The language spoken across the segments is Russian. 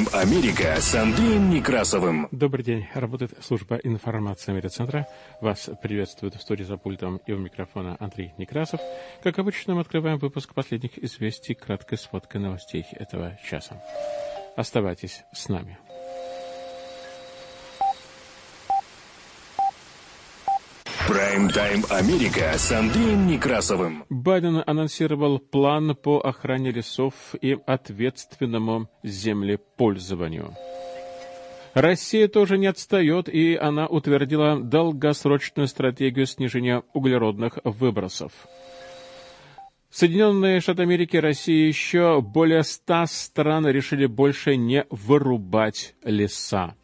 Прайм-тайм Америка с Андреем Некрасовым. Добрый день. Работает служба информации медиацентра. Вас приветствует в студии за пультом и у микрофона Андрей Некрасов. Как обычно, мы открываем выпуск последних известий краткой сводкой новостей этого часа. Оставайтесь с нами. Прайм-тайм Америка с Андреем Некрасовым. Байден анонсировал план по охране лесов и ответственному землепользованию. Россия тоже не отстает, и она утвердила долгосрочную стратегию снижения углеродных выбросов. Соединенные Штаты Америки, Россия и еще более ста стран решили больше не вырубать леса.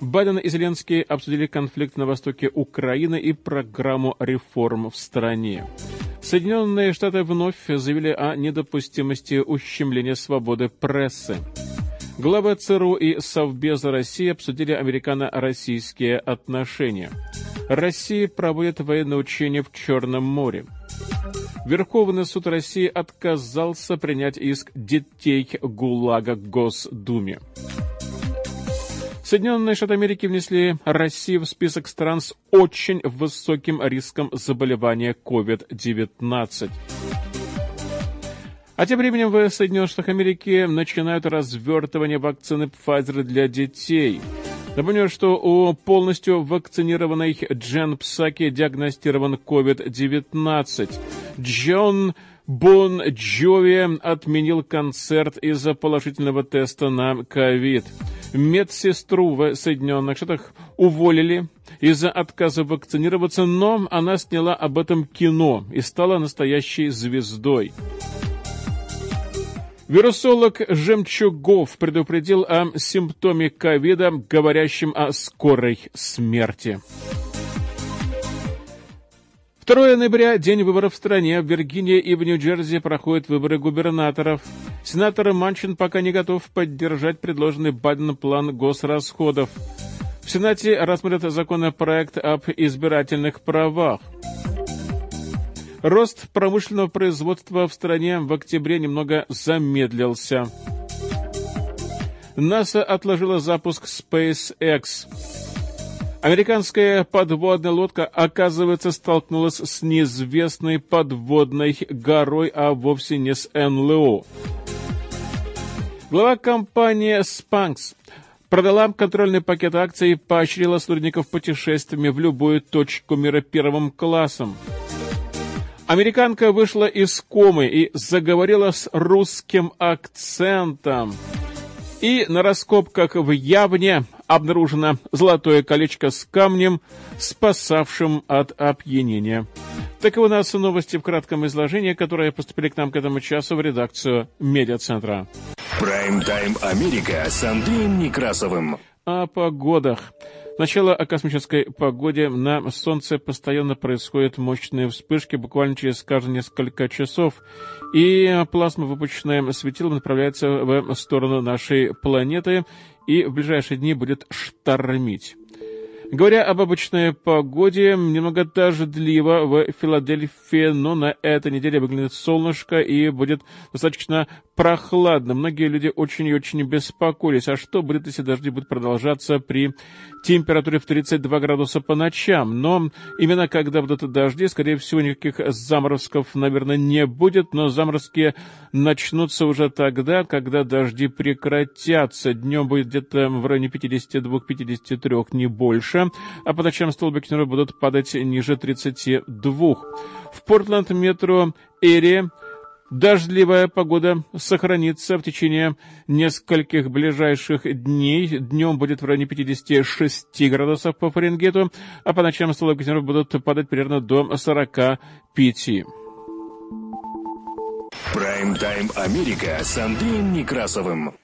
Байден и Зеленский обсудили конфликт на востоке Украины и программу реформ в стране. Соединенные Штаты вновь заявили о недопустимости ущемления свободы прессы. Главы ЦРУ и Совбеза России обсудили американо-российские отношения. Россия проводит военные учения в Черном море. Верховный суд России отказался принять иск детей ГУЛАГа Госдуме. Соединенные Штаты Америки внесли Россию в список стран с очень высоким риском заболевания COVID-19. А тем временем в Соединенных Штатах Америки начинают развертывание вакцины Pfizer для детей. Напомню, что у полностью вакцинированной Джен Псаки диагностирован COVID-19. Джон Бон Джови отменил концерт из-за положительного теста на ковид. Медсестру в Соединенных Штатах уволили из-за отказа вакцинироваться, но она сняла об этом кино и стала настоящей звездой. Вирусолог Жемчугов предупредил о симптоме ковида, говорящем о скорой смерти. 2 ноября – день выборов в стране. В Виргинии и в Нью-Джерси проходят выборы губернаторов. Сенатор Манчин пока не готов поддержать предложенный Байден план госрасходов. В Сенате рассмотрят законопроект об избирательных правах. Рост промышленного производства в стране в октябре немного замедлился. НАСА отложила запуск SpaceX. Американская подводная лодка, оказывается, столкнулась с неизвестной подводной горой, а вовсе не с НЛО. Глава компании «Спанкс» продала контрольный пакет акций и поощрила сотрудников путешествиями в любую точку мира первым классом. Американка вышла из комы и заговорила с русским акцентом. И на раскопках в Явне обнаружено золотое колечко с камнем, спасавшим от опьянения. Таковы у нас новости в кратком изложении, которые поступили к нам к этому часу в редакцию Медиацентра. Прайм-тайм Америка с Андреем Некрасовым. О погодах. Сначала о космической погоде. На Солнце постоянно происходят мощные вспышки, буквально через каждые несколько часов. И плазма, выпущенная светилом, направляется в сторону нашей планеты и в ближайшие дни будет штормить. Говоря об обычной погоде, немного дождливо в Филадельфии, но на этой неделе выглянет солнышко и будет достаточно прохладно. Многие люди очень и очень беспокоились. А что будет, если дожди будут продолжаться при температуре в 32 градуса по ночам? Но именно когда будут дожди, скорее всего, никаких заморозков, наверное, не будет. Но заморозки начнутся уже тогда, когда дожди прекратятся. Днем будет где-то в районе 52-53, не больше. А по ночам столбики будут падать ниже 32. В Портленд метро Эри Дождливая погода сохранится в течение нескольких ближайших дней. Днем будет в районе 56 градусов по Фаренгейту, а по ночам столбики будут падать примерно до 45. Прайм-тайм Америка с Андреем Некрасовым.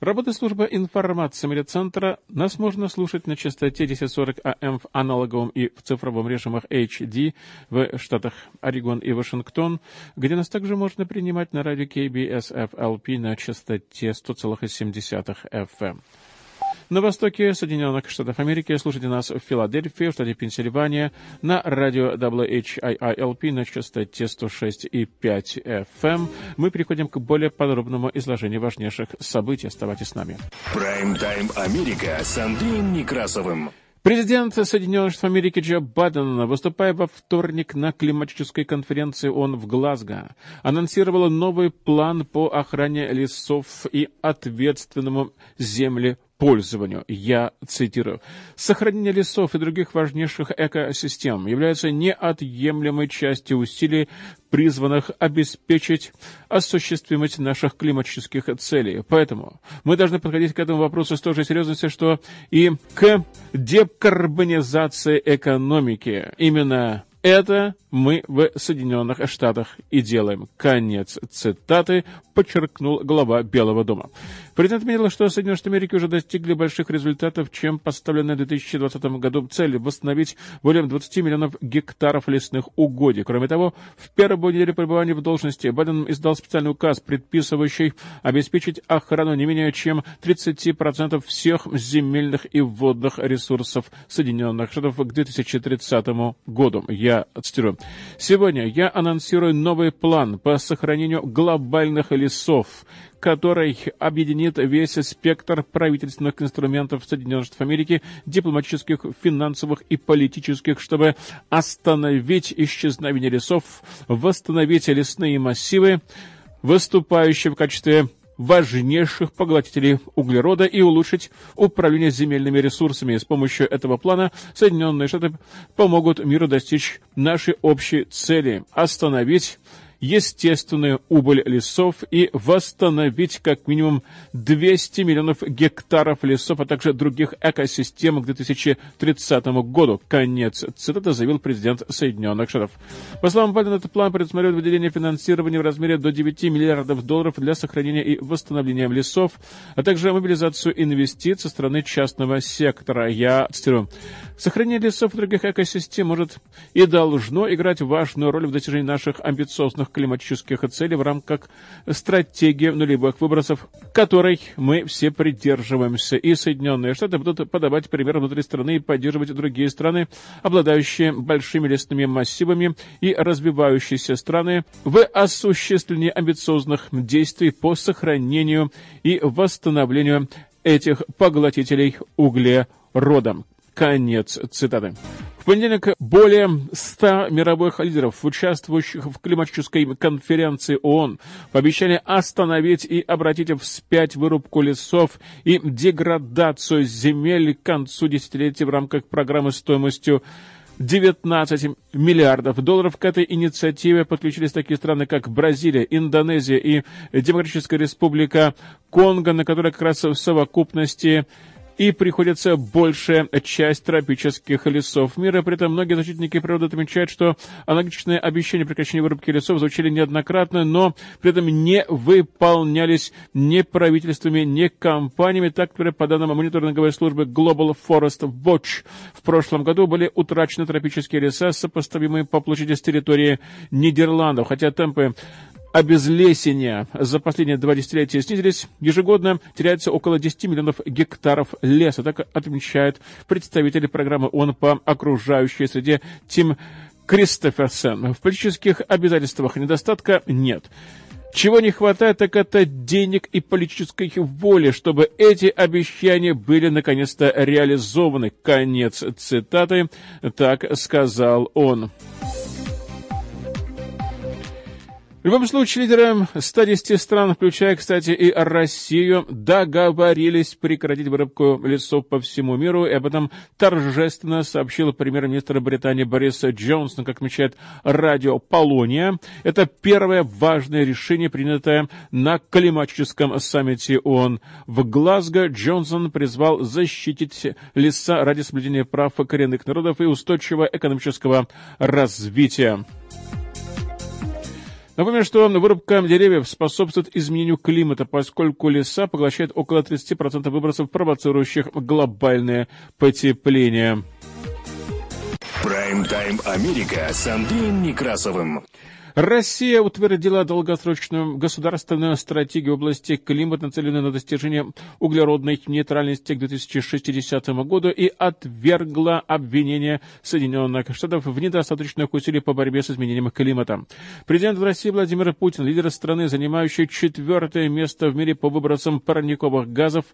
Работает служба информации медиацентра. Нас можно слушать на частоте 1040 АМ в аналоговом и в цифровом режимах HD в штатах Орегон и Вашингтон, где нас также можно принимать на радио KBS FLP на частоте 100,7 FM. На востоке Соединенных Штатов Америки слушайте нас в Филадельфии, в штате Пенсильвания, на радио WHIILP на частоте 106,5 FM. Мы переходим к более подробному изложению важнейших событий. Оставайтесь с нами. Прайм-тайм Америка с Андреем Некрасовым. Президент Соединенных Штатов Америки Джо Байден, выступая во вторник на климатической конференции ООН в Глазго, анонсировал новый план по охране лесов и ответственному земле пользованию. Я цитирую. «Сохранение лесов и других важнейших экосистем является неотъемлемой частью усилий, призванных обеспечить осуществимость наших климатических целей. Поэтому мы должны подходить к этому вопросу с той же серьезностью, что и к декарбонизации экономики. Именно это мы в Соединенных Штатах и делаем. Конец цитаты, подчеркнул глава Белого дома. Президент отметил, что Соединенные Штаты Америки уже достигли больших результатов, чем поставленная в 2020 году цель восстановить более 20 миллионов гектаров лесных угодий. Кроме того, в первую неделю пребывания в должности Байден издал специальный указ, предписывающий обеспечить охрану не менее чем 30% всех земельных и водных ресурсов Соединенных Штатов к 2030 году. Я цитирую. Сегодня я анонсирую новый план по сохранению глобальных лесов, который объединит весь спектр правительственных инструментов Соединенных Штатов Америки, дипломатических, финансовых и политических, чтобы остановить исчезновение лесов, восстановить лесные массивы, выступающие в качестве важнейших поглотителей углерода и улучшить управление земельными ресурсами. С помощью этого плана Соединенные Штаты помогут миру достичь нашей общей цели – остановить естественную убыль лесов и восстановить как минимум 200 миллионов гектаров лесов, а также других экосистем к 2030 году. Конец цитаты заявил президент Соединенных Штатов. По словам Байдена, этот план предусматривает выделение финансирования в размере до 9 миллиардов долларов для сохранения и восстановления лесов, а также мобилизацию инвестиций со стороны частного сектора. Я цитирую. Сохранение лесов и других экосистем может и должно играть важную роль в достижении наших амбициозных климатических целей в рамках стратегии нулевых выбросов, которой мы все придерживаемся. И Соединенные Штаты будут подавать пример внутри страны и поддерживать другие страны, обладающие большими лесными массивами и развивающиеся страны в осуществлении амбициозных действий по сохранению и восстановлению этих поглотителей углерода. Конец цитаты. В понедельник более 100 мировых лидеров, участвующих в климатической конференции ООН, пообещали остановить и обратить вспять вырубку лесов и деградацию земель к концу десятилетия в рамках программы стоимостью 19 миллиардов долларов к этой инициативе подключились такие страны, как Бразилия, Индонезия и Демократическая Республика Конго, на которой как раз в совокупности и приходится большая часть тропических лесов мира. При этом многие защитники природы отмечают, что аналогичные обещания прекращения вырубки лесов звучали неоднократно, но при этом не выполнялись ни правительствами, ни компаниями. Так, например, по данным мониторинговой службы Global Forest Watch, в прошлом году были утрачены тропические леса, сопоставимые по площади с территорией Нидерландов, хотя темпы обезлесения за последние два десятилетия снизились, ежегодно теряется около 10 миллионов гектаров леса. Так отмечает представитель программы ООН по окружающей среде Тим Кристоферсен. В политических обязательствах недостатка нет. Чего не хватает, так это денег и политической воли, чтобы эти обещания были наконец-то реализованы. Конец цитаты, так сказал он. В любом случае, лидеры 110 стран, включая, кстати, и Россию, договорились прекратить вырубку лесов по всему миру, и об этом торжественно сообщил премьер-министр Британии Борис Джонсон, как отмечает радио Полония. Это первое важное решение, принятое на климатическом саммите ООН. В Глазго Джонсон призвал защитить леса ради соблюдения прав коренных народов и устойчивого экономического развития. Напомню, что вырубка деревьев способствует изменению климата, поскольку леса поглощают около 30% выбросов, провоцирующих глобальное потепление. Прайм-тайм Америка с Андреем Некрасовым. Россия утвердила долгосрочную государственную стратегию в области климата, нацеленную на достижение углеродной нейтральности к 2060 году и отвергла обвинения Соединенных Штатов в недостаточных усилиях по борьбе с изменением климата. Президент России Владимир Путин, лидер страны, занимающий четвертое место в мире по выбросам парниковых газов,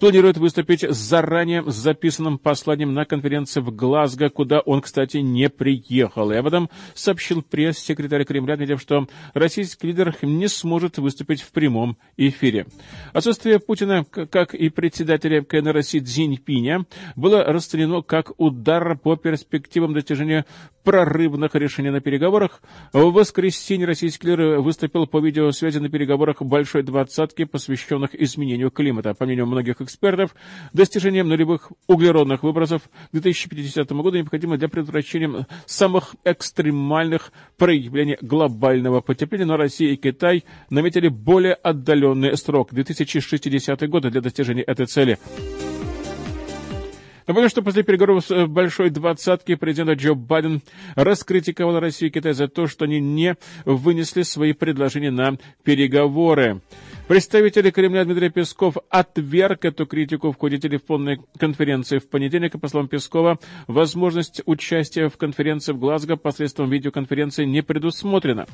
планирует выступить с заранее записанным посланием на конференции в Глазго, куда он, кстати, не приехал. И об этом сообщил пресс-секретарь Кремля, отметив, что российский лидер не сможет выступить в прямом эфире. Отсутствие Путина, как и председателя КНР Си Цзиньпиня, было расценено как удар по перспективам достижения прорывных решений на переговорах. В воскресенье российский лидер выступил по видеосвязи на переговорах Большой Двадцатки, посвященных изменению климата. По мнению многих экспертов, достижение нулевых углеродных выбросов к 2050 году необходимо для предотвращения самых экстремальных проявлений глобального потепления, но Россия и Китай наметили более отдаленный срок – 2060 год для достижения этой цели. Напомню, что после переговоров с э, Большой Двадцатки президент Джо Байден раскритиковал Россию и Китай за то, что они не вынесли свои предложения на переговоры. Представитель Кремля Дмитрий Песков отверг эту критику в ходе телефонной конференции в понедельник. И, по словам Пескова, возможность участия в конференции в Глазго посредством видеоконференции не предусмотрена.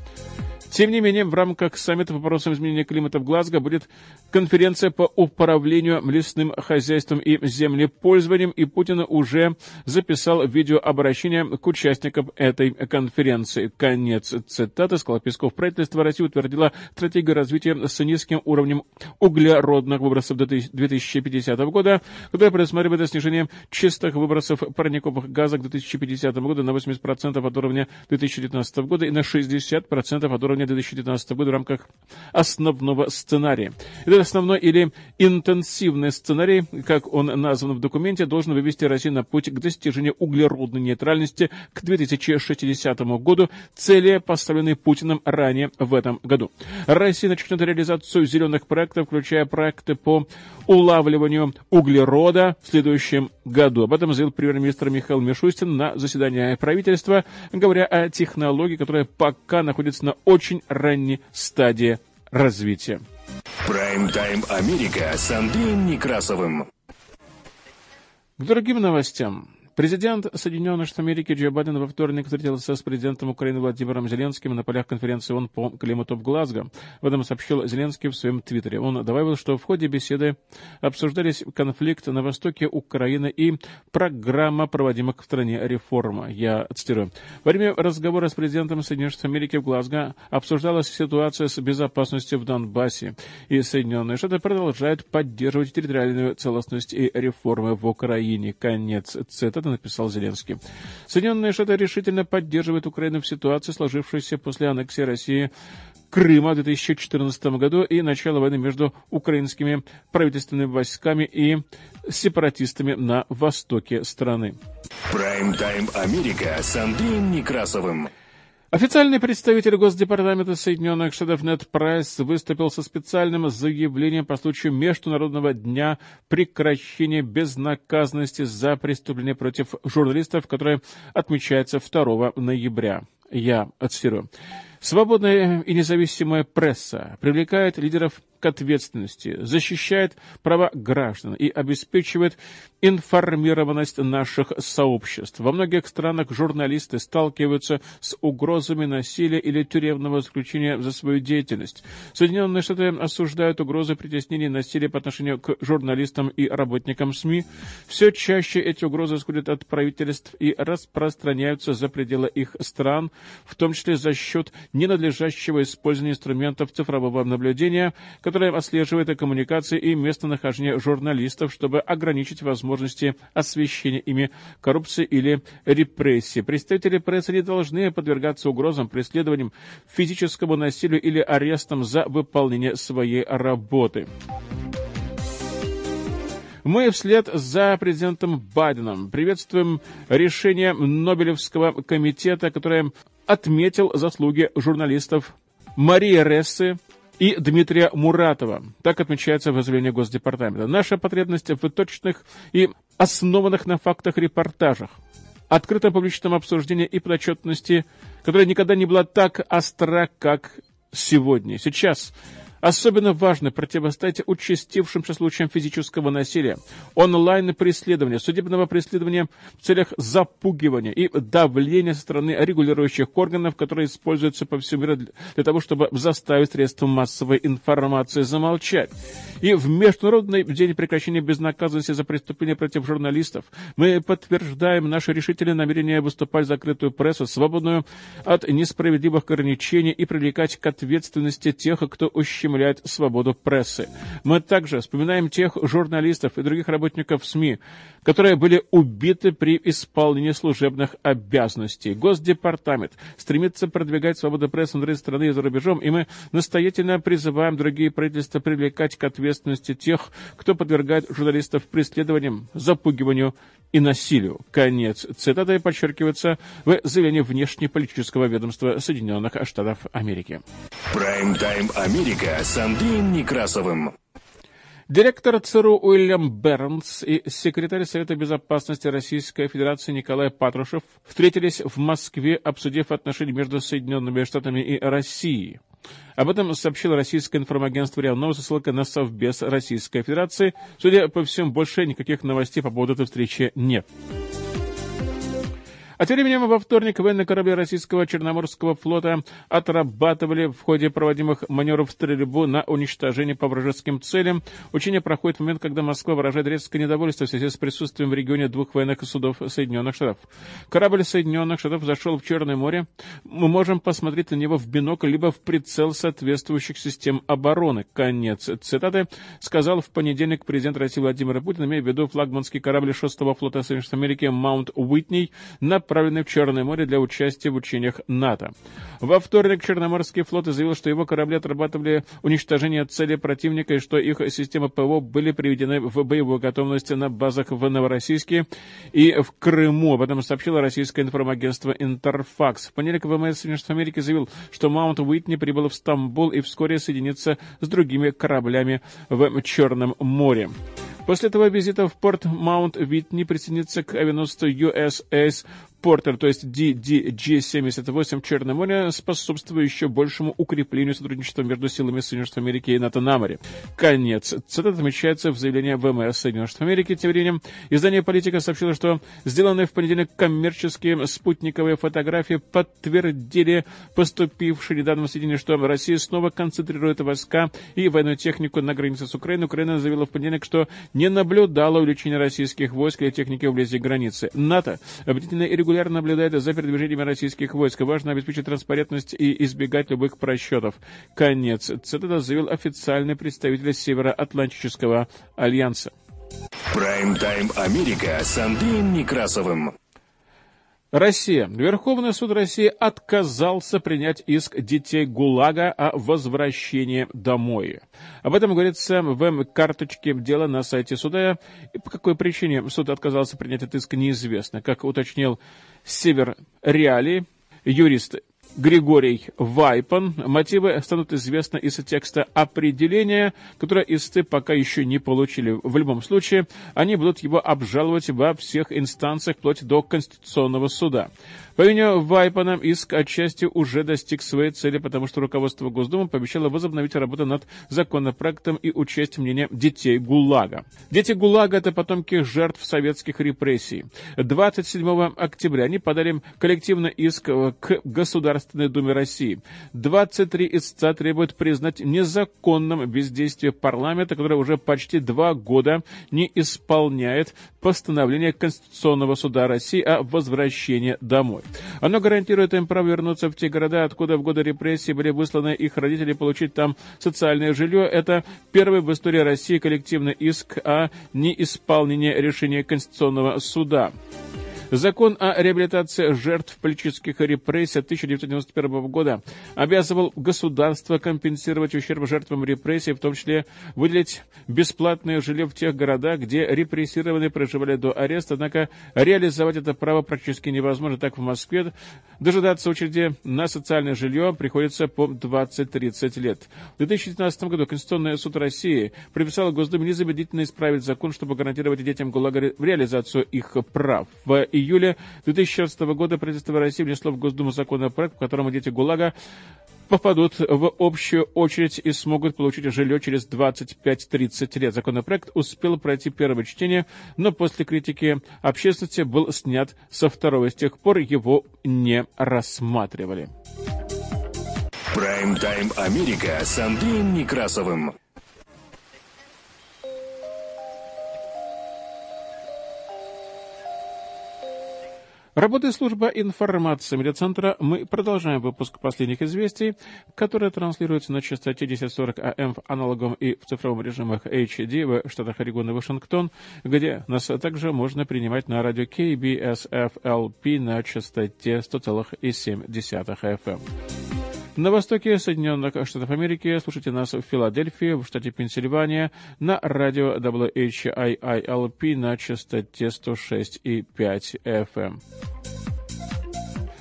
Тем не менее, в рамках саммита по вопросам изменения климата в Глазго будет конференция по управлению лесным хозяйством и землепользованием, и Путин уже записал видеообращение к участникам этой конференции. Конец цитаты, сказал Песков. Правительство России утвердило стратегию развития с низким уровнем углеродных выбросов до 2050 года, которая предусматривает снижение чистых выбросов парниковых газов к 2050 году на 80% от уровня 2019 года и на 60% от уровня 2019 года в рамках основного сценария. Этот основной или интенсивный сценарий, как он назван в документе, должен вывести Россию на путь к достижению углеродной нейтральности к 2060 году, цели, поставленные Путиным ранее в этом году. Россия начнет реализацию зеленых проектов, включая проекты по улавливанию углерода в следующем году. Об этом заявил премьер-министр Михаил Мишустин на заседании правительства, говоря о технологии, которая пока находится на очень ранней стадии развития. Прайм-тайм Америка с Андреем Некрасовым. К другим новостям. Президент Соединенных Штатов Америки Джо Байден во вторник встретился с президентом Украины Владимиром Зеленским на полях конференции ООН по климату в Глазго. В этом сообщил Зеленский в своем твиттере. Он добавил, что в ходе беседы обсуждались конфликт на востоке Украины и программа проводимых в стране реформа. Я цитирую. Во время разговора с президентом Соединенных Штатов Америки в Глазго обсуждалась ситуация с безопасностью в Донбассе, и Соединенные Штаты продолжают поддерживать территориальную целостность и реформы в Украине. Конец цитаты это написал Зеленский. Соединенные Штаты решительно поддерживают Украину в ситуации, сложившейся после аннексии России Крыма в 2014 году и начала войны между украинскими правительственными войсками и сепаратистами на востоке страны. Прайм-тайм Америка с Андреем Некрасовым. Официальный представитель Госдепартамента Соединенных Штатов Нед Прайс выступил со специальным заявлением по случаю Международного дня прекращения безнаказанности за преступления против журналистов, которое отмечается 2 ноября. Я цитирую. Свободная и независимая пресса привлекает лидеров ответственности, защищает права граждан и обеспечивает информированность наших сообществ. Во многих странах журналисты сталкиваются с угрозами насилия или тюремного заключения за свою деятельность. Соединенные Штаты осуждают угрозы притеснения и насилия по отношению к журналистам и работникам СМИ. Все чаще эти угрозы исходят от правительств и распространяются за пределы их стран, в том числе за счет ненадлежащего использования инструментов цифрового наблюдения, которое отслеживает коммуникации и местонахождение журналистов, чтобы ограничить возможности освещения ими коррупции или репрессии. Представители прессы не должны подвергаться угрозам, преследованиям, физическому насилию или арестам за выполнение своей работы. Мы вслед за президентом Байденом приветствуем решение Нобелевского комитета, которое отметил заслуги журналистов Марии Рессы, и Дмитрия Муратова. Так отмечается в заявлении Госдепартамента. Наша потребность в точных и основанных на фактах репортажах, открытом публичном обсуждении и подотчетности, которая никогда не была так остра, как сегодня. Сейчас Особенно важно противостоять участившимся случаям физического насилия, онлайн-преследования, судебного преследования в целях запугивания и давления со стороны регулирующих органов, которые используются по всему миру для того, чтобы заставить средства массовой информации замолчать. И в Международный день прекращения безнаказанности за преступления против журналистов мы подтверждаем наше решительное намерение выступать в закрытую прессу, свободную от несправедливых ограничений и привлекать к ответственности тех, кто ущемляет свободу прессы. Мы также вспоминаем тех журналистов и других работников СМИ, которые были убиты при исполнении служебных обязанностей. Госдепартамент стремится продвигать свободу прессы внутри страны и за рубежом, и мы настоятельно призываем другие правительства привлекать к ответственности тех, кто подвергает журналистов преследованиям, запугиванию и насилию. Конец цитаты подчеркивается в заявлении внешнеполитического ведомства Соединенных Штатов Америки. Прайм-тайм Америка с Андреем Некрасовым. Директор ЦРУ Уильям Бернс и секретарь Совета Безопасности Российской Федерации Николай Патрушев встретились в Москве, обсудив отношения между Соединенными Штатами и Россией. Об этом сообщило российское информагентство РИА Новости, ссылка на Совбез Российской Федерации. Судя по всему, больше никаких новостей по поводу этой встречи нет. А тем временем во вторник военные корабли российского Черноморского флота отрабатывали в ходе проводимых маневров стрельбу на уничтожение по вражеским целям. Учение проходит в момент, когда Москва выражает резкое недовольство в связи с присутствием в регионе двух военных судов Соединенных Штатов. Корабль Соединенных Штатов зашел в Черное море. Мы можем посмотреть на него в бинокль, либо в прицел соответствующих систем обороны. Конец цитаты сказал в понедельник президент России Владимир Путин, имея в виду флагманский корабль 6-го флота Соединенных Штатов Америки Маунт Уитней на отправленный в Черное море для участия в учениях НАТО. Во вторник Черноморский флот заявил, что его корабли отрабатывали уничтожение цели противника и что их системы ПВО были приведены в боевую готовность на базах в Новороссийске и в Крыму. Об этом сообщило российское информагентство Интерфакс. В понедельник ВМС Соединенных Америки заявил, что Маунт Уитни прибыл в Стамбул и вскоре соединится с другими кораблями в Черном море. После этого визита в порт Маунт-Витни присоединится к авианосцу USS Портер, то есть DDG-78 в Черном море, способствуя еще большему укреплению сотрудничества между силами Соединенных Штатов Америки и НАТО на море. Конец. Цитата отмечается в заявлении ВМС Соединенных Штатов Америки. Тем временем издание «Политика» сообщило, что сделанные в понедельник коммерческие спутниковые фотографии подтвердили поступившие недавно сведения, что Россия снова концентрирует войска и военную технику на границе с Украиной. Украина заявила в понедельник, что не наблюдала увеличения российских войск или техники вблизи границы. НАТО объединенно и регулярно регулярно наблюдает за передвижениями российских войск. Важно обеспечить транспарентность и избегать любых просчетов. Конец. Цитата заявил официальный представитель Североатлантического альянса. Прайм-тайм Америка с Андреем Некрасовым. Россия. Верховный суд России отказался принять иск детей ГУЛАГа о возвращении домой. Об этом говорится в карточке дела на сайте суда. И по какой причине суд отказался принять этот иск, неизвестно. Как уточнил Север Реалии, юрист Григорий Вайпан. Мотивы станут известны из текста определения, которое истцы пока еще не получили. В любом случае, они будут его обжаловать во всех инстанциях, вплоть до Конституционного суда. По мнению Вайпана, иск отчасти уже достиг своей цели, потому что руководство Госдумы пообещало возобновить работу над законопроектом и учесть мнение детей ГУЛАГа. Дети ГУЛАГа – это потомки жертв советских репрессий. 27 октября они подали коллективный иск к Государственной Думе России. 23 истца требуют признать незаконным бездействие парламента, которое уже почти два года не исполняет постановление Конституционного суда России о возвращении домой. Оно гарантирует им право вернуться в те города, откуда в годы репрессий были высланы их родители, получить там социальное жилье. Это первый в истории России коллективный иск о неисполнении решения Конституционного суда. Закон о реабилитации жертв политических репрессий 1991 года обязывал государство компенсировать ущерб жертвам репрессий, в том числе выделить бесплатное жилье в тех городах, где репрессированные проживали до ареста, однако реализовать это право практически невозможно. Так в Москве дожидаться очереди на социальное жилье приходится по 20-30 лет. В 2019 году Конституционный суд России приписал Госдуме незамедлительно исправить закон, чтобы гарантировать детям ГУЛАГа реализацию их прав. В июля 2016 года правительство России внесло в Госдуму законопроект, по которому дети ГУЛАГа попадут в общую очередь и смогут получить жилье через 25-30 лет. Законопроект успел пройти первое чтение, но после критики общественности был снят со второго. С тех пор его не рассматривали. Прайм-тайм Америка с Андреем Некрасовым. Работает служба информации медиацентра. Мы продолжаем выпуск последних известий, которые транслируются на частоте 1040 АМ в аналоговом и в цифровом режимах HD в штатах Орегон и Вашингтон, где нас также можно принимать на радио KBSFLP на частоте 100,7 FM. На востоке Соединенных Штатов Америки слушайте нас в Филадельфии, в штате Пенсильвания, на радио WHIILP на частоте 106,5 FM.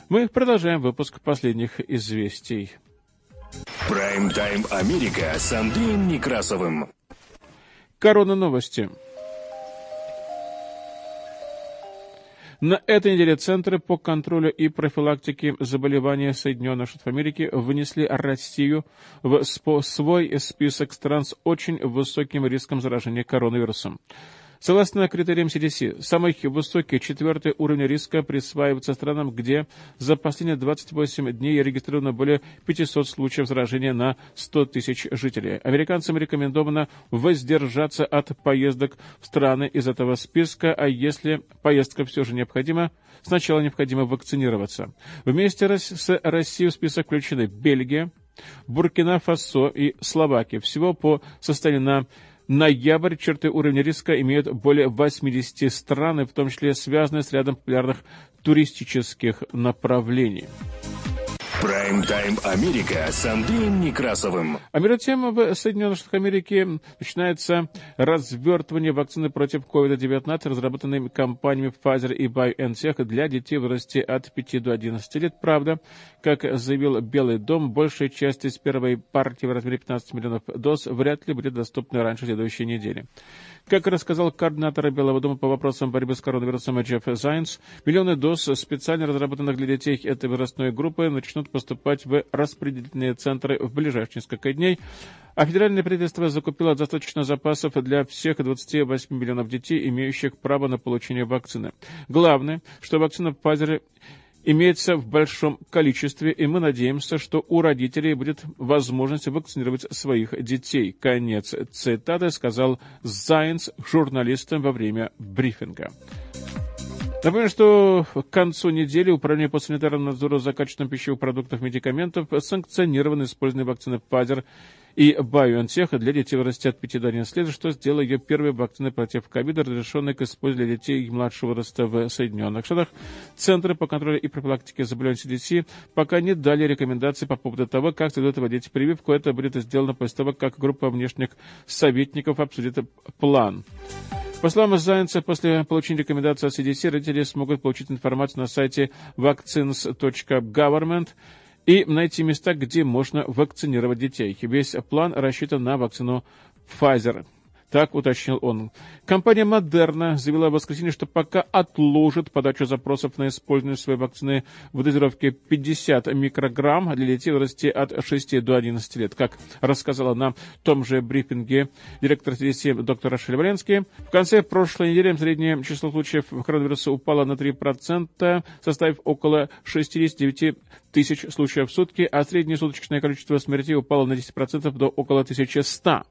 Мы продолжаем выпуск последних известий. Прайм-тайм Америка с Андреем Некрасовым. Корона новости. На этой неделе Центры по контролю и профилактике заболеваний Соединенных Штатов Америки внесли Россию в свой список стран с очень высоким риском заражения коронавирусом. Согласно критериям CDC, самый высокий четвертый уровень риска присваивается странам, где за последние 28 дней регистрировано более 500 случаев заражения на 100 тысяч жителей. Американцам рекомендовано воздержаться от поездок в страны из этого списка, а если поездка все же необходима, сначала необходимо вакцинироваться. Вместе с Россией в список включены Бельгия, Буркина-Фасо и Словакия. Всего по состоянию на ноябрь черты уровня риска имеют более 80 стран, в том числе связанные с рядом популярных туристических направлений. Прайм-тайм Америка с Андреем Некрасовым. А между тем в Соединенных Штатах Америки начинается развертывание вакцины против COVID-19, разработанной компаниями Pfizer и BioNTech для детей в возрасте от 5 до 11 лет. Правда, как заявил Белый дом, большая часть из первой партии в размере 15 миллионов доз вряд ли будет доступна раньше следующей недели. Как рассказал координатор Белого дома по вопросам борьбы с коронавирусом Джефф Зайнс, миллионы доз, специально разработанных для детей этой возрастной группы, начнут поступать в распределительные центры в ближайшие несколько дней, а федеральное правительство закупило достаточно запасов для всех 28 миллионов детей, имеющих право на получение вакцины. Главное, что вакцина Pfizer имеется в большом количестве, и мы надеемся, что у родителей будет возможность вакцинировать своих детей. Конец цитаты сказал Зайнс журналистам во время брифинга. Напомню, что к концу недели Управление по санитарному надзору за качеством пищевых продуктов и медикаментов санкционировано использование вакцины Pfizer и BioNTech для детей в возрасте от 5 до 11 лет, что сделало ее первой вакциной против ковида, разрешенной к использованию для детей младшего возраста в Соединенных Штатах. Центры по контролю и профилактике заболеваний CDC пока не дали рекомендации по поводу того, как следует вводить прививку. Это будет сделано после того, как группа внешних советников обсудит план. По словам Зайнца, после получения рекомендации от CDC родители смогут получить информацию на сайте vaccines.government и найти места, где можно вакцинировать детей. Весь план рассчитан на вакцину Pfizer. Так уточнил он. Компания Moderna заявила в воскресенье, что пока отложит подачу запросов на использование своей вакцины в дозировке 50 микрограмм для детей в возрасте от 6 до 11 лет. Как рассказала на том же брифинге директор CDC доктор Рашель Валенский, в конце прошлой недели среднее число случаев коронавируса упало на 3%, составив около 69 тысяч случаев в сутки, а среднее суточное количество смертей упало на 10% до около 1100.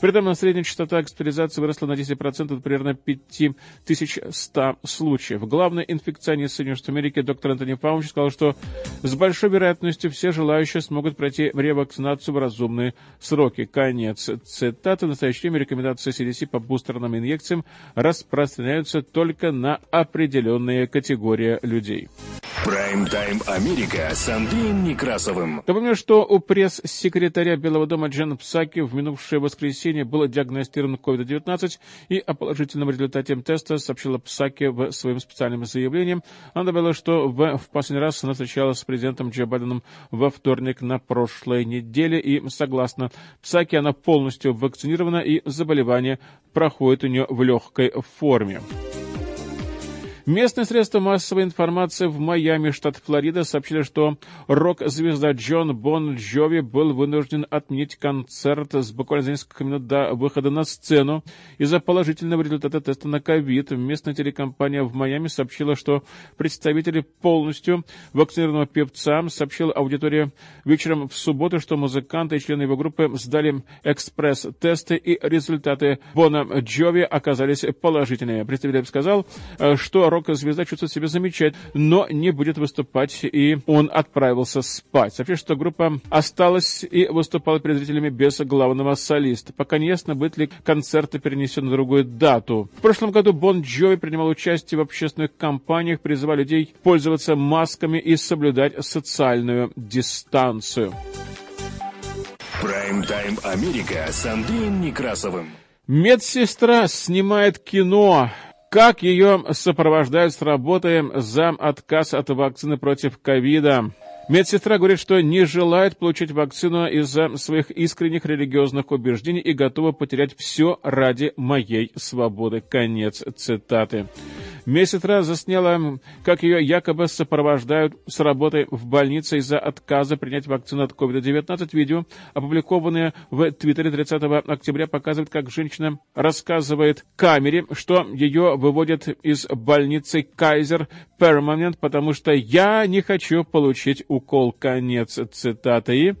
При этом средняя частота частота госпитализации выросла на 10%, это примерно 5100 случаев. Главный инфекционист Соединенных Штатов Америки доктор Антони Фаунч сказал, что с большой вероятностью все желающие смогут пройти ревакцинацию в разумные сроки. Конец цитаты. В настоящее время рекомендации CDC по бустерным инъекциям распространяются только на определенные категории людей. Прайм-тайм Америка с Андреем Некрасовым. Напомню, что у пресс-секретаря Белого дома Джен Псаки в минувшее воскресенье было диагностировано COVID-19 и о положительном результате теста сообщила Псаки в своем специальном заявлении. Она добавила, что в, в последний раз она встречалась с президентом Джо Байденом во вторник на прошлой неделе и, согласно Псаки, она полностью вакцинирована и заболевание проходит у нее в легкой форме. Местные средства массовой информации в Майами, штат Флорида, сообщили, что рок-звезда Джон Бон Джови был вынужден отменить концерт с буквально за несколько минут до выхода на сцену из-за положительного результата теста на ковид. Местная телекомпания в Майами сообщила, что представители полностью вакцинированного певца сообщил аудитории вечером в субботу, что музыканты и члены его группы сдали экспресс-тесты, и результаты Бона Джови оказались положительными. Представитель сказал, э, что рок-звезда чувствует себя замечательно, но не будет выступать, и он отправился спать. Сообщает, что группа осталась и выступала перед зрителями без главного солиста. Пока не ясно, будет ли концерт перенесен на другую дату. В прошлом году Бон Джови принимал участие в общественных кампаниях, призывая людей пользоваться масками и соблюдать социальную дистанцию. Прайм-тайм Америка с Андреем Некрасовым. Медсестра снимает кино как ее сопровождают с работы за отказ от вакцины против ковида? Медсестра говорит, что не желает получить вакцину из-за своих искренних религиозных убеждений и готова потерять все ради моей свободы. Конец цитаты. Медсестра засняла, как ее якобы сопровождают с работы в больнице из-за отказа принять вакцину от COVID-19. Видео, опубликованное в Твиттере 30 октября, показывает, как женщина рассказывает камере, что ее выводят из больницы Кайзер Перманент, потому что я не хочу получить укол. Конец цитаты. И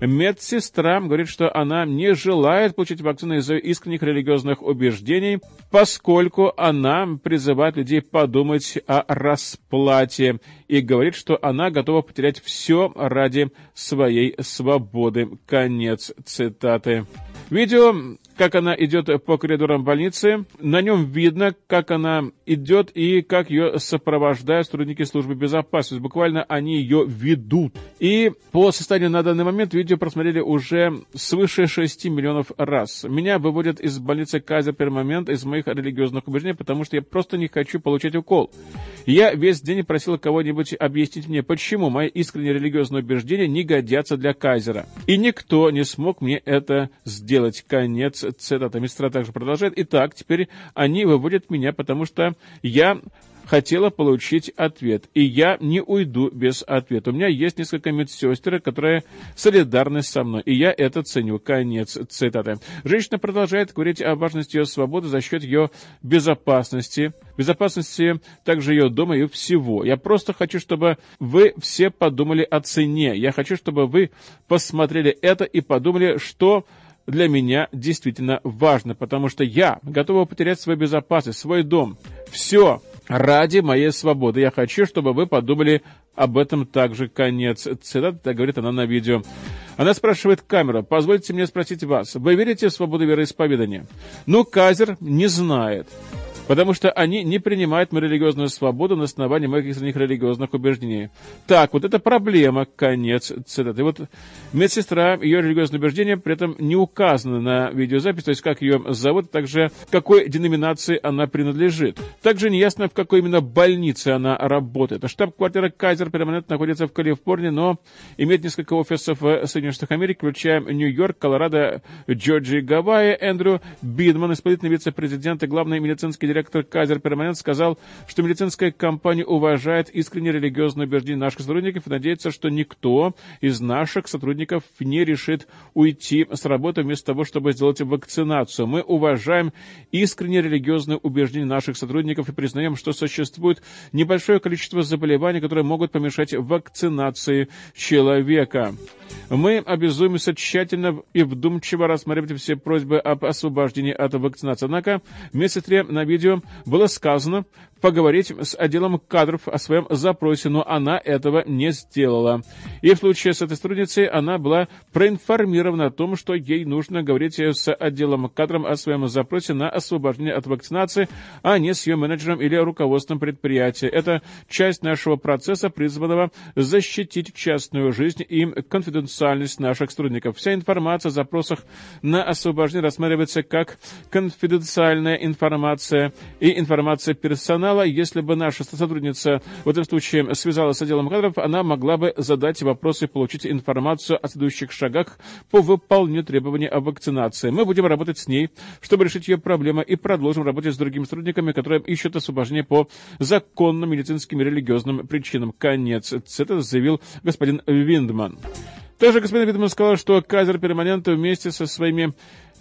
медсестра говорит, что она не желает получить вакцину из-за искренних религиозных убеждений, поскольку она призывает людей подумать о расплате и говорит, что она готова потерять все ради своей свободы. Конец цитаты. Видео как она идет по коридорам больницы. На нем видно, как она идет и как ее сопровождают сотрудники службы безопасности. Буквально они ее ведут. И по состоянию на данный момент видео просмотрели уже свыше 6 миллионов раз. Меня выводят из больницы Казер пермомент из моих религиозных убеждений, потому что я просто не хочу получить укол. Я весь день просил кого-нибудь объяснить мне, почему мои искренние религиозные убеждения не годятся для Казера. И никто не смог мне это сделать. Конец цитата. Медсестра также продолжает. Итак, теперь они выводят меня, потому что я хотела получить ответ, и я не уйду без ответа. У меня есть несколько медсестер, которые солидарны со мной, и я это ценю. Конец цитаты. Женщина продолжает говорить о важности ее свободы за счет ее безопасности, безопасности также ее дома и всего. Я просто хочу, чтобы вы все подумали о цене. Я хочу, чтобы вы посмотрели это и подумали, что для меня действительно важно, потому что я готова потерять свою безопасность, свой дом, все ради моей свободы. Я хочу, чтобы вы подумали об этом также. Конец цитаты, говорит она на видео. Она спрашивает камера, позвольте мне спросить вас, вы верите в свободу вероисповедания? Ну, Казер не знает потому что они не принимают мою религиозную свободу на основании моих искренних религиозных убеждений. Так, вот это проблема, конец цитаты. Вот медсестра, ее религиозные убеждения при этом не указаны на видеозаписи, то есть как ее зовут, также какой деноминации она принадлежит. Также неясно, в какой именно больнице она работает. Штаб-квартира Кайзер перманентно находится в Калифорнии, но имеет несколько офисов в Соединенных Штатах Америки, включая Нью-Йорк, Колорадо, Джорджия, Гавайи. Эндрю Бидман, исполнительный вице-президент и главный медицинский директор Казер Перманент сказал, что медицинская компания уважает искренне религиозное убеждение наших сотрудников и надеется, что никто из наших сотрудников не решит уйти с работы вместо того, чтобы сделать вакцинацию. Мы уважаем искренне религиозное убеждение наших сотрудников и признаем, что существует небольшое количество заболеваний, которые могут помешать вакцинации человека. Мы обязуемся тщательно и вдумчиво рассматривать все просьбы об освобождении от вакцинации. Однако в медсестре на видео было сказано, поговорить с отделом кадров о своем запросе, но она этого не сделала. И в случае с этой сотрудницей она была проинформирована о том, что ей нужно говорить с отделом кадров о своем запросе на освобождение от вакцинации, а не с ее менеджером или руководством предприятия. Это часть нашего процесса, призванного защитить частную жизнь и конфиденциальность наших сотрудников. Вся информация о запросах на освобождение рассматривается как конфиденциальная информация и информация персонала, материала. Если бы наша сотрудница в этом случае связалась с отделом кадров, она могла бы задать вопросы и получить информацию о следующих шагах по выполнению требований о вакцинации. Мы будем работать с ней, чтобы решить ее проблемы, и продолжим работать с другими сотрудниками, которые ищут освобождение по законным медицинским и религиозным причинам. Конец цитаты заявил господин Виндман. Также господин Виндман сказал, что Казер перманент вместе со своими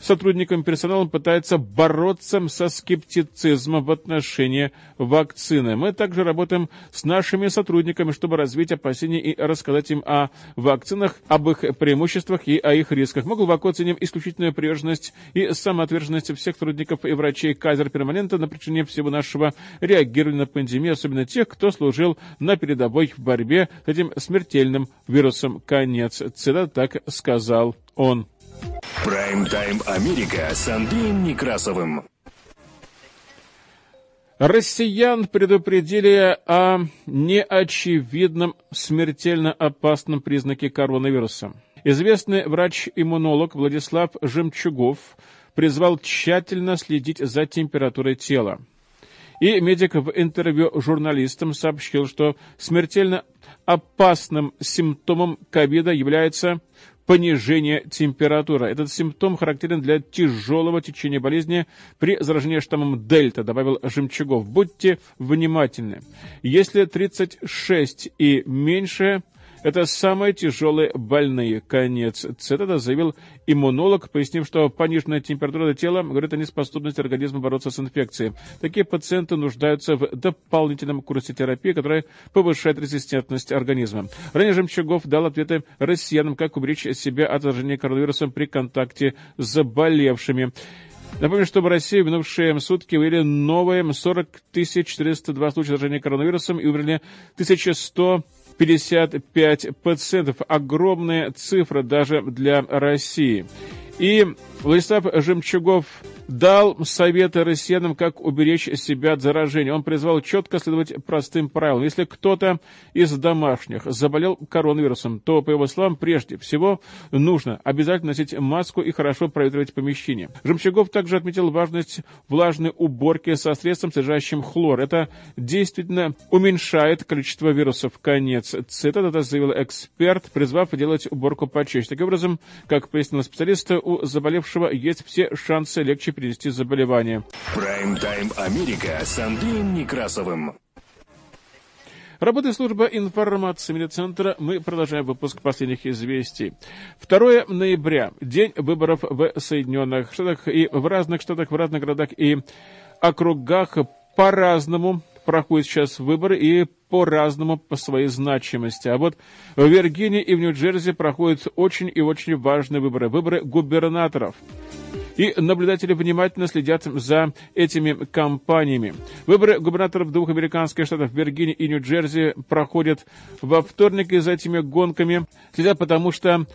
сотрудникам персоналом пытается бороться со скептицизмом в отношении вакцины. Мы также работаем с нашими сотрудниками, чтобы развить опасения и рассказать им о вакцинах, об их преимуществах и о их рисках. Мы глубоко ценим исключительную приверженность и самоотверженность всех сотрудников и врачей Кайзер Перманента на причине всего нашего реагирования на пандемию, особенно тех, кто служил на передовой в борьбе с этим смертельным вирусом. Конец. Цитата так сказал он. Прайм-тайм Америка с Андреем Некрасовым. Россиян предупредили о неочевидном смертельно опасном признаке коронавируса. Известный врач-иммунолог Владислав Жемчугов призвал тщательно следить за температурой тела. И медик в интервью журналистам сообщил, что смертельно опасным симптомом ковида является понижение температуры. Этот симптом характерен для тяжелого течения болезни при заражении штаммом дельта, добавил Жемчугов. Будьте внимательны. Если 36 и меньше, это самые тяжелые больные. Конец цитата заявил иммунолог, пояснив, что пониженная температура тела говорит о неспособности организма бороться с инфекцией. Такие пациенты нуждаются в дополнительном курсе терапии, которая повышает резистентность организма. Ранее Жемчугов дал ответы россиянам, как уберечь себя от заражения коронавирусом при контакте с заболевшими. Напомню, что в России в минувшие сутки выявили новые 40 402 случая заражения коронавирусом и умерли 1100 55 пациентов. Огромная цифра даже для России. И Владислав Жемчугов дал советы россиянам, как уберечь себя от заражения. Он призвал четко следовать простым правилам. Если кто-то из домашних заболел коронавирусом, то, по его словам, прежде всего нужно обязательно носить маску и хорошо проветривать помещение. Жемчугов также отметил важность влажной уборки со средством, содержащим хлор. Это действительно уменьшает количество вирусов. Конец цитаты, это заявил эксперт, призвав делать уборку почаще. Таким образом, как пояснил специалист, у заболевшего есть все шансы легче перенести заболевание. Прайм-тайм Америка с Андреем Некрасовым. Работает служба информации медиацентра. Мы продолжаем выпуск последних известий. 2 ноября, день выборов в Соединенных Штатах и в разных штатах, в разных городах и округах по-разному проходят сейчас выборы и по-разному по своей значимости. А вот в Виргинии и в Нью-Джерси проходят очень и очень важные выборы. Выборы губернаторов и наблюдатели внимательно следят за этими кампаниями. Выборы губернаторов двух американских штатов Виргинии и Нью-Джерси проходят во вторник, и за этими гонками следят, потому что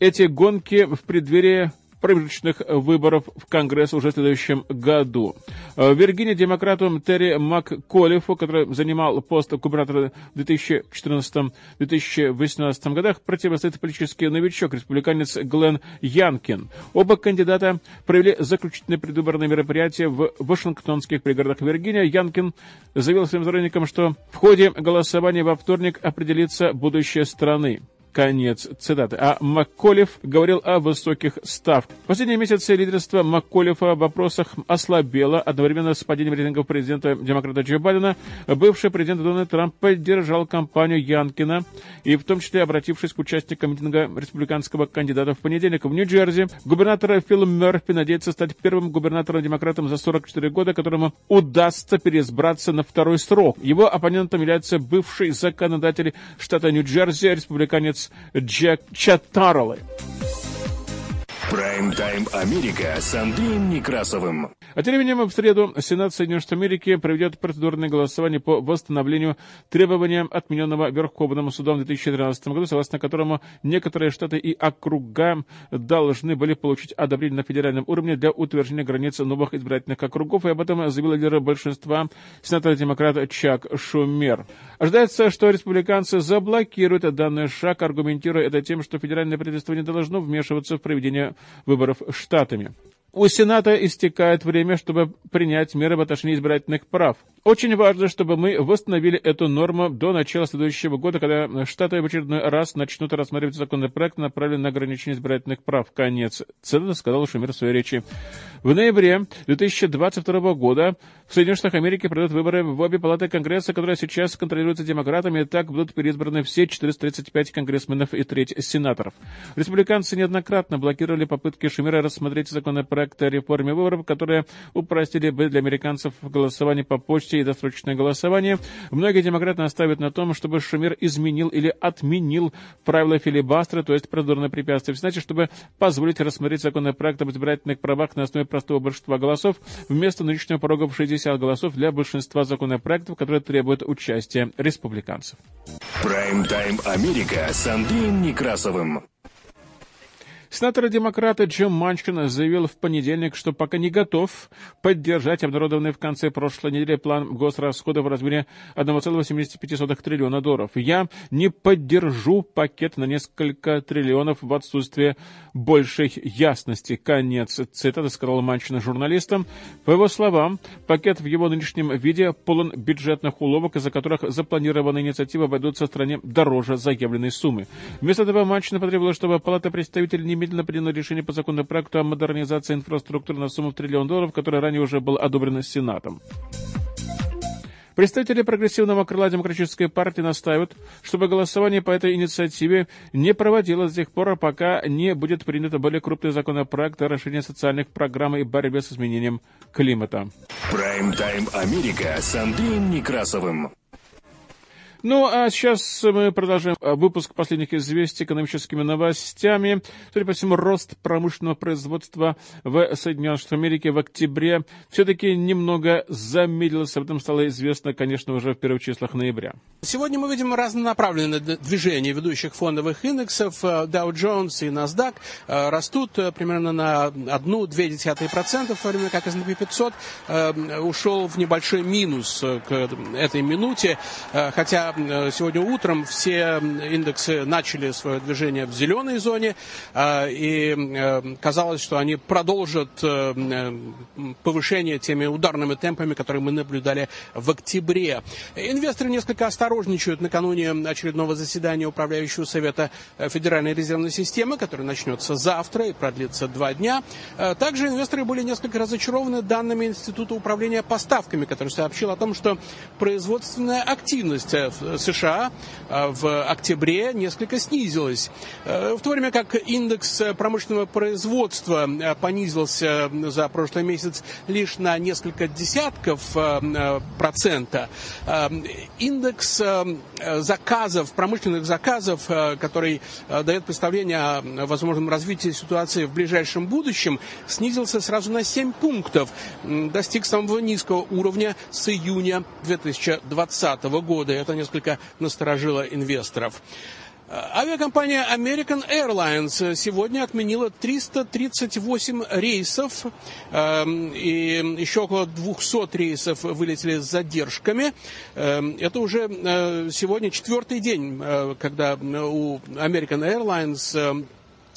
эти гонки в преддверии промежуточных выборов в Конгресс уже в следующем году. В Виргинии демократу Терри МакКоллифу, который занимал пост губернатора в 2014-2018 годах, противостоит политический новичок, республиканец Глен Янкин. Оба кандидата провели заключительные предвыборные мероприятия в Вашингтонских пригородах Виргинии. Янкин заявил своим сторонникам, что в ходе голосования во вторник определится будущее страны. Конец цитаты. А Макколев говорил о высоких ставках. В последние месяцы лидерство Макколева в вопросах ослабело. Одновременно с падением рейтингов президента демократа Джо Байдена бывший президент Дональд Трамп поддержал кампанию Янкина и в том числе обратившись к участникам митинга республиканского кандидата в понедельник в Нью-Джерси, губернатор Фил Мерфи надеется стать первым губернатором-демократом за 44 года, которому удастся переизбраться на второй срок. Его оппонентом является бывший законодатель штата Нью-Джерси, республиканец Джек Чаттаролы. Прайм-тайм Америка с Андреем Некрасовым. А тем временем в среду Сенат Соединенных Штатов Америки проведет процедурное голосование по восстановлению требования, отмененного Верховным судом в 2013 году, согласно которому некоторые штаты и округа должны были получить одобрение на федеральном уровне для утверждения границ новых избирательных округов, и об этом заявил лидер большинства сенатор-демократ Чак Шумер. Ожидается, что республиканцы заблокируют данный шаг, аргументируя это тем, что федеральное правительство не должно вмешиваться в проведение выборов штатами. У Сената истекает время, чтобы принять меры в отношении избирательных прав. Очень важно, чтобы мы восстановили эту норму до начала следующего года, когда Штаты в очередной раз начнут рассматривать законопроект, направленный на ограничение избирательных прав. Конец. Цитата сказал Шумер в своей речи. В ноябре 2022 года в Соединенных Штатах Америки пройдут выборы в обе палаты Конгресса, которые сейчас контролируются демократами, и так будут переизбраны все 435 конгрессменов и треть сенаторов. Республиканцы неоднократно блокировали попытки Шумера рассмотреть законопроект о реформе выборов, которые упростили бы для американцев голосование по почте и досрочное голосование. Многие демократы настаивают на том, чтобы Шумер изменил или отменил правила филибастера, то есть процедурное препятствие в чтобы позволить рассмотреть законопроект об избирательных правах на основе простого большинства голосов вместо нынешнего порога в 60 голосов для большинства законопроектов, которые требуют участия республиканцев. Прайм-тайм Америка с Андреем Некрасовым. Сенатор-демократ Джим Манчин заявил в понедельник, что пока не готов поддержать обнародованный в конце прошлой недели план госрасходов в размере 1,75 триллиона долларов. Я не поддержу пакет на несколько триллионов в отсутствие большей ясности. Конец цитаты сказал Манчин журналистам. По его словам, пакет в его нынешнем виде полон бюджетных уловок, из-за которых запланированные инициативы обойдутся стране дороже заявленной суммы. Вместо этого Манчин потребовал, чтобы Палата представителей не немедленно приняла решение по законопроекту о модернизации инфраструктуры на сумму в триллион долларов, который ранее уже был одобрен Сенатом. Представители прогрессивного крыла Демократической партии настаивают, чтобы голосование по этой инициативе не проводилось до тех пор, пока не будет принят более крупный законопроект о расширении социальных программ и борьбе с изменением климата. Прайм-тайм Америка с Андреем Некрасовым. Ну, а сейчас мы продолжаем а, выпуск последних известий экономическими новостями. Судя по всему, рост промышленного производства в Соединенных Штатах Америки в октябре все-таки немного замедлился. Об этом стало известно, конечно, уже в первых числах ноября. Сегодня мы видим разнонаправленное движение ведущих фондовых индексов. Э, Dow Jones и NASDAQ э, растут э, примерно на 1,2%, в то время как S&P 500 ушел в небольшой минус к этой минуте, хотя сегодня утром все индексы начали свое движение в зеленой зоне, э, и э, казалось, что они продолжат повышение теми ударными темпами, которые мы наблюдали в октябре. Инвесторы несколько осторожничают накануне очередного заседания Управляющего совета Федеральной резервной системы, который начнется завтра и продлится два дня. Также инвесторы были несколько разочарованы данными Института управления поставками, который сообщил о том, что производственная активность США э, в октябре несколько снизилась. Э, в то время как индекс промышленного производства э, понизился за прошлый месяц лишь на несколько десятков процента, индекс заказов, промышленных заказов, который дает представление о возможном развитии ситуации в ближайшем будущем, снизился сразу на 7 пунктов, достиг самого низкого уровня с июня 2020 года. Это несколько насторожило инвесторов. Авиакомпания American Airlines сегодня отменила 338 рейсов, эм, и еще около 200 рейсов вылетели с задержками. Эм, это уже э, сегодня четвертый день, э, когда у American Airlines эм, Э,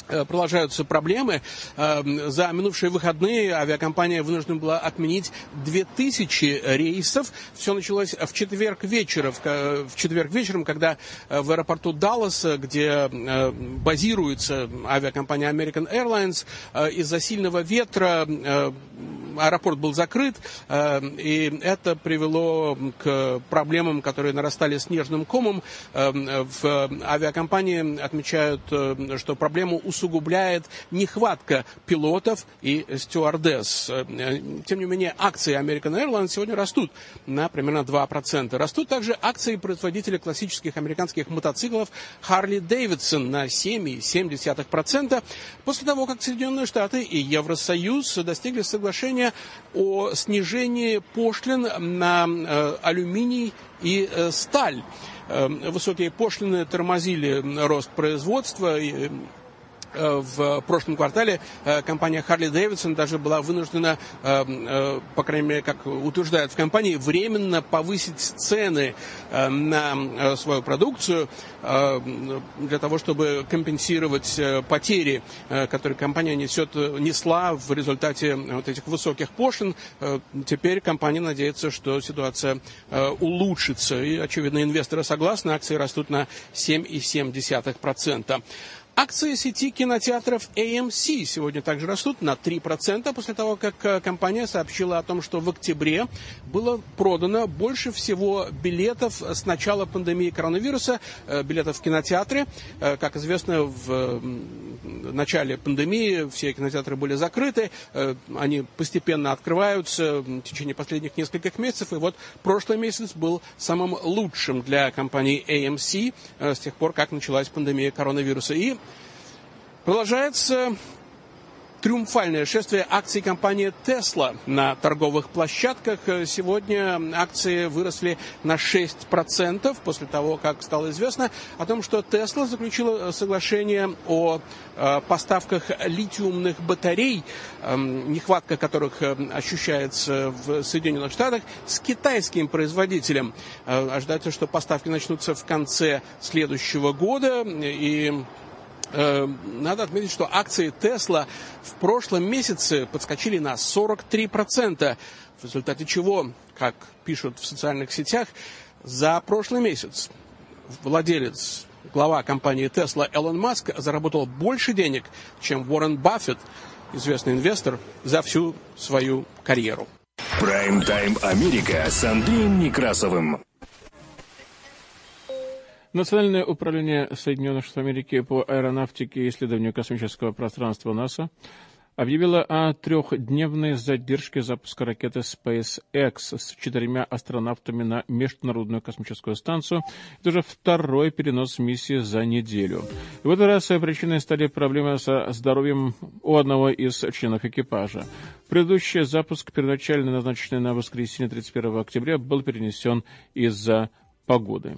продолжаются проблемы. Эм, за минувшие выходные авиакомпания вынуждена была отменить 2000 рейсов. Все началось в четверг вечером, в четверг вечером, когда э, в аэропорту Даллас, где э, базируется авиакомпания American Airlines, из-за сильного ветра аэропорт был закрыт, и это привело к проблемам, которые нарастали снежным комом. В авиакомпании отмечают, что проблему усугубляет нехватка пилотов и стюардесс. Тем не менее, акции American Airlines сегодня растут на примерно 2%. Растут также акции производителя классических американских мотоциклов Harley Davidson на 7,7% после того, как Соединенные Штаты и Евросоюз достигли соглашения о снижении пошлин на э, алюминий и э, сталь. Э, высокие пошлины тормозили рост производства. Э, в прошлом квартале э, компания Harley Davidson даже была вынуждена, э, по крайней мере, как утверждают в компании, временно повысить цены на свою продукцию для того, чтобы компенсировать потери, которые компания несет, несла в результате вот этих высоких пошлин. Теперь компания надеется, что ситуация улучшится. И, очевидно, инвесторы согласны, акции растут на 7,7%. Акции сети кинотеатров AMC сегодня также растут на 3% после того, как э, компания сообщила о том, что в октябре было продано больше всего билетов с начала пандемии коронавируса, э, билетов в кинотеатры. Э, как известно, в начале пандемии все кинотеатры были закрыты, они постепенно открываются в течение последних нескольких месяцев, и вот прошлый месяц был самым лучшим для компании AMC с тех пор, как началась пандемия коронавируса. И Продолжается триумфальное шествие акций компании Tesla на торговых площадках. Сегодня акции выросли на 6% после того, как стало известно о том, что Tesla заключила соглашение о э, поставках литиумных батарей, эм, нехватка которых э, ощущается в Соединенных Штатах, с китайским производителем. Э, ожидается, что поставки начнутся в конце следующего года, и надо отметить, что акции Тесла в прошлом месяце подскочили на 43%, в результате чего, как пишут в социальных сетях, за прошлый месяц владелец, глава компании Тесла Элон Маск заработал больше денег, чем Уоррен Баффет, известный инвестор, за всю свою карьеру. Прайм-тайм Америка с Андреем Некрасовым. Национальное управление Соединенных Штатов Америки по аэронавтике и исследованию космического пространства НАСА объявило о трехдневной задержке запуска ракеты SpaceX с четырьмя астронавтами на Международную космическую станцию. Это уже второй перенос миссии за неделю. И в этот раз причиной стали проблемы со здоровьем у одного из членов экипажа. Предыдущий запуск, первоначально назначенный на воскресенье 31 октября, был перенесен из-за погоды.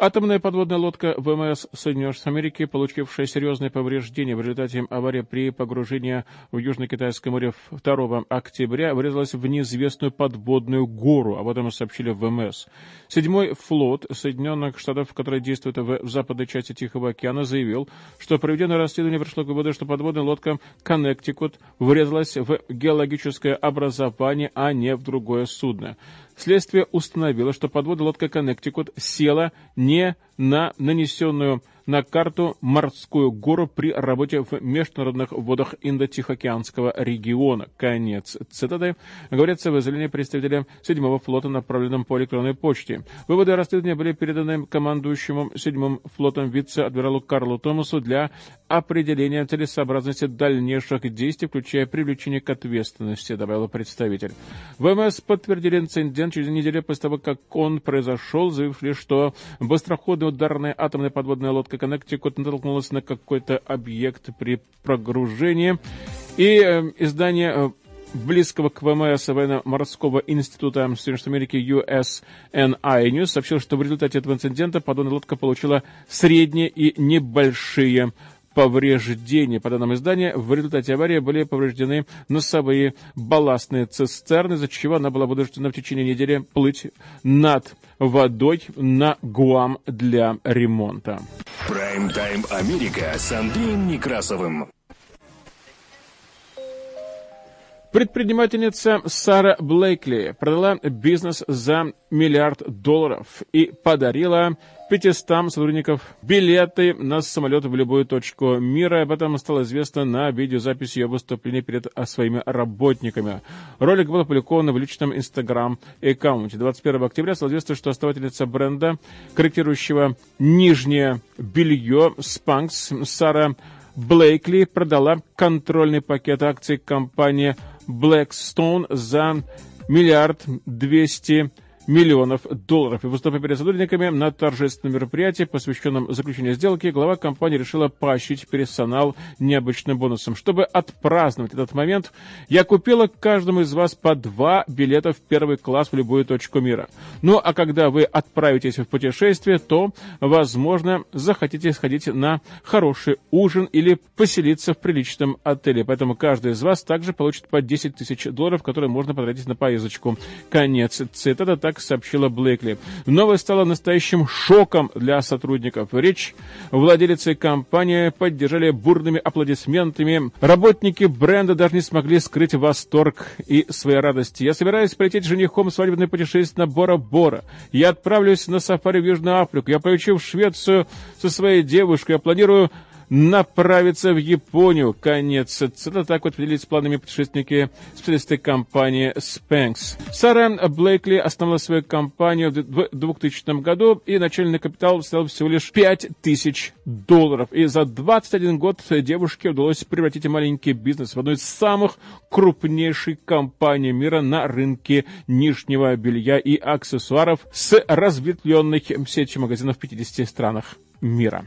Атомная подводная лодка ВМС Соединенных Штатов Америки, получившая серьезные повреждения в результате аварии при погружении в Южно-Китайское море 2 октября, врезалась в неизвестную подводную гору. Об этом сообщили ВМС. Седьмой флот Соединенных Штатов, который действует в западной части Тихого океана, заявил, что проведенное расследование пришло к выводу, что подводная лодка «Коннектикут» врезалась в геологическое образование, а не в другое судно. Следствие установило, что подводная лодка «Коннектикут» села не на нанесенную на карту морскую гору при работе в международных водах Индо-Тихоокеанского региона. Конец цитаты. Говорится в изъявлении представителя 7-го флота, направленном по электронной почте. Выводы расследования были переданы командующему 7-м флотом вице-адмиралу Карлу Томасу для определения целесообразности дальнейших действий, включая привлечение к ответственности, добавил представитель. ВМС подтвердили инцидент через неделю после того, как он произошел, заявив, что быстроходная ударная атомная подводная лодка Коннектикут натолкнулась на какой-то объект при прогружении. И э, издание э, близкого к ВМС военно-морского института Соединенных Америки USNI News сообщил, что в результате этого инцидента подводная лодка получила средние и небольшие повреждения. По данным издания, в результате аварии были повреждены носовые балластные цистерны, из-за чего она была вынуждена в течение недели плыть над водой на Гуам для ремонта. Прайм-тайм Америка с Андреем Некрасовым. Предпринимательница Сара Блейкли продала бизнес за миллиард долларов и подарила 500 сотрудников билеты на самолет в любую точку мира. Об этом стало известно на видеозаписи ее выступления перед своими работниками. Ролик был опубликован в личном инстаграм-аккаунте. 21 октября стало известно, что основательница бренда, корректирующего нижнее белье Spanx Сара Блейкли продала контрольный пакет акций компании Blackstone за миллиард двести миллионов долларов. И выступая перед сотрудниками на торжественном мероприятии, посвященном заключению сделки, глава компании решила поощрить персонал необычным бонусом. Чтобы отпраздновать этот момент, я купила каждому из вас по два билета в первый класс в любую точку мира. Ну, а когда вы отправитесь в путешествие, то, возможно, захотите сходить на хороший ужин или поселиться в приличном отеле. Поэтому каждый из вас также получит по 10 тысяч долларов, которые можно потратить на поездочку. Конец цитата. Так сообщила Блейкли. Новость стала настоящим шоком для сотрудников. Речь владелицы компании поддержали бурными аплодисментами. Работники бренда даже не смогли скрыть восторг и своей радости. Я собираюсь полететь женихом в свадебное путешествие на Бора-Бора. Я отправлюсь на сафари в Южную Африку. Я полечу в Швецию со своей девушкой. Я планирую направиться в Японию. Конец цитаты. Так вот поделились планами путешественники специалисты компании Spanx. Сара Блейкли основала свою компанию в 2000 году, и начальный капитал стал всего лишь 5000 долларов. И за 21 год девушке удалось превратить маленький бизнес в одну из самых крупнейших компаний мира на рынке нижнего белья и аксессуаров с разветвленной сетью магазинов в 50 странах мира.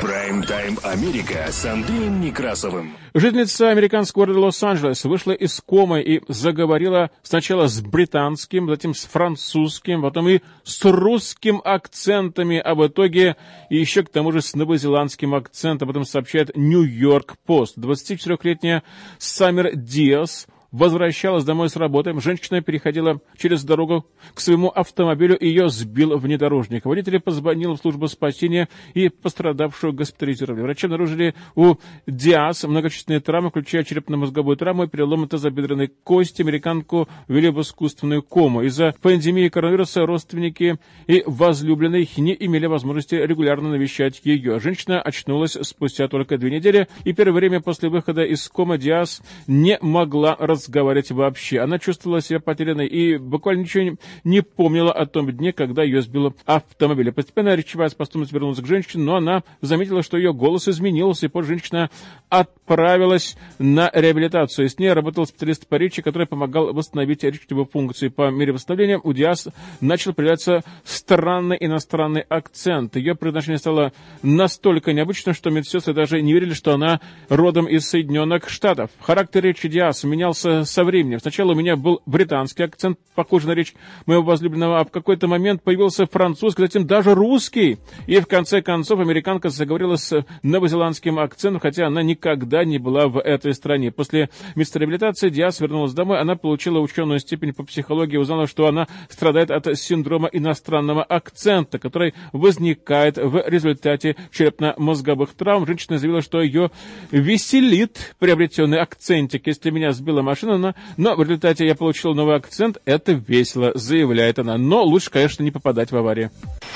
Прайм-тайм Америка с Андреем Некрасовым. Жительница американского города Лос-Анджелес вышла из комы и заговорила сначала с британским, затем с французским, потом и с русским акцентами, а в итоге еще к тому же с новозеландским акцентом. Об этом сообщает Нью-Йорк Пост. 24-летняя Саммер Диас – возвращалась домой с работы, женщина переходила через дорогу к своему автомобилю, ее сбил внедорожник. Водитель позвонил в службу спасения и пострадавшую госпитализировали. Врачи обнаружили у Диас многочисленные травмы, включая черепно-мозговую травму и перелом тазобедренной кости. Американку ввели в искусственную кому. Из-за пандемии коронавируса родственники и возлюбленные не имели возможности регулярно навещать ее. Женщина очнулась спустя только две недели, и первое время после выхода из комы Диас не могла разговаривать разговаривать вообще. Она чувствовала себя потерянной и буквально ничего не помнила о том дне, когда ее сбило автомобиль. Постепенно речевая способность вернулась к женщине, но она заметила, что ее голос изменился, и позже женщина отправилась на реабилитацию. С ней работал специалист по речи, который помогал восстановить речевую функцию. По мере восстановления у Диас начал появляться странный иностранный акцент. Ее произношение стало настолько необычным, что медсестры даже не верили, что она родом из Соединенных Штатов. Характер речи Диас менялся менялся со временем. Сначала у меня был британский акцент, похожий на речь моего возлюбленного, а в какой-то момент появился французский, затем даже русский. И в конце концов американка заговорила с новозеландским акцентом, хотя она никогда не была в этой стране. После реабилитации Диас вернулась домой, она получила ученую степень по психологии, узнала, что она страдает от синдрома иностранного акцента, который возникает в результате черепно-мозговых травм. Женщина заявила, что ее веселит приобретенный акцентик. Если меня сбила машина, но в результате я получил новый акцент. Это весело, заявляет она. Но лучше, конечно, не попадать в аварию.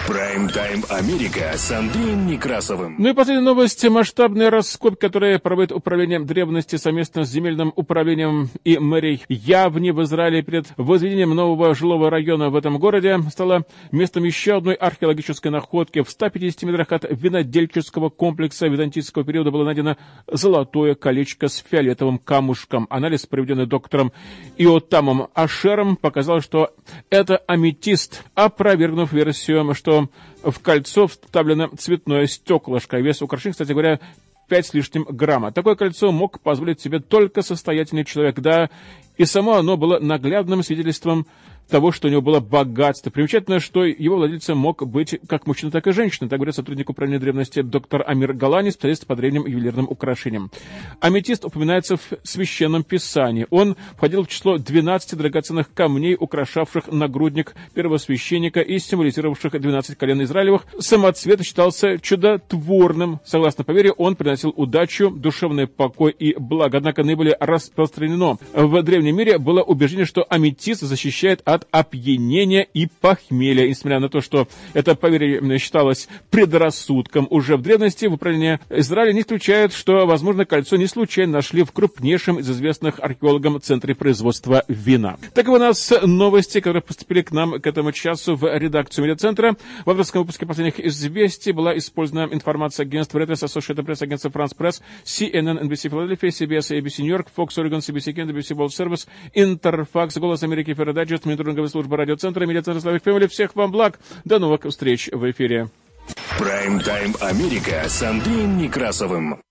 Прайм-тайм Америка с Андреем Некрасовым. Ну и последняя новость. Масштабный раскоп, который проводит управление древности совместно с земельным управлением и мэрией Явни в Израиле перед возведением нового жилого района в этом городе, стало местом еще одной археологической находки. В 150 метрах от винодельческого комплекса византийского периода было найдено золотое колечко с фиолетовым камушком. Анализ проведенный доктором Иотамом Ашером, показал, что это аметист, опровергнув версию, что в кольцо вставлено цветное стеклышко. Вес украшения, кстати говоря, 5 с лишним грамма. Такое кольцо мог позволить себе только состоятельный человек, да и само оно было наглядным свидетельством того, что у него было богатство. Примечательно, что его владельцем мог быть как мужчина, так и женщина. Так говорит сотрудник управления древности доктор Амир Галани, специалист по древним ювелирным украшениям. Аметист упоминается в Священном Писании. Он входил в число 12 драгоценных камней, украшавших нагрудник первосвященника и символизировавших 12 колен Израилевых. Самоцвет считался чудотворным. Согласно поверью, он приносил удачу, душевный покой и благо. Однако наиболее распространено в древнем мире было убеждение, что аметист защищает от опьянения и похмелья. Несмотря на то, что это поверье считалось предрассудком уже в древности, в управлении Израиля не исключают, что, возможно, кольцо не случайно нашли в крупнейшем из известных археологам центре производства вина. Так у нас новости, которые поступили к нам к этому часу в редакцию медиацентра. В авторском выпуске последних известий была использована информация агентства Reuters, Associated Press, агентства France Press, CNN, NBC Philadelphia, CBS, ABC New York, Fox, Oregon, CBC Kent, BBC World Service, Интерфакс, Голос Америки, Ферродаджест, Мониторинговая служба радиоцентра, медиацентр Славик Фэмили. Всех вам благ. До новых встреч в эфире. Прайм-тайм Америка с Андреем Некрасовым.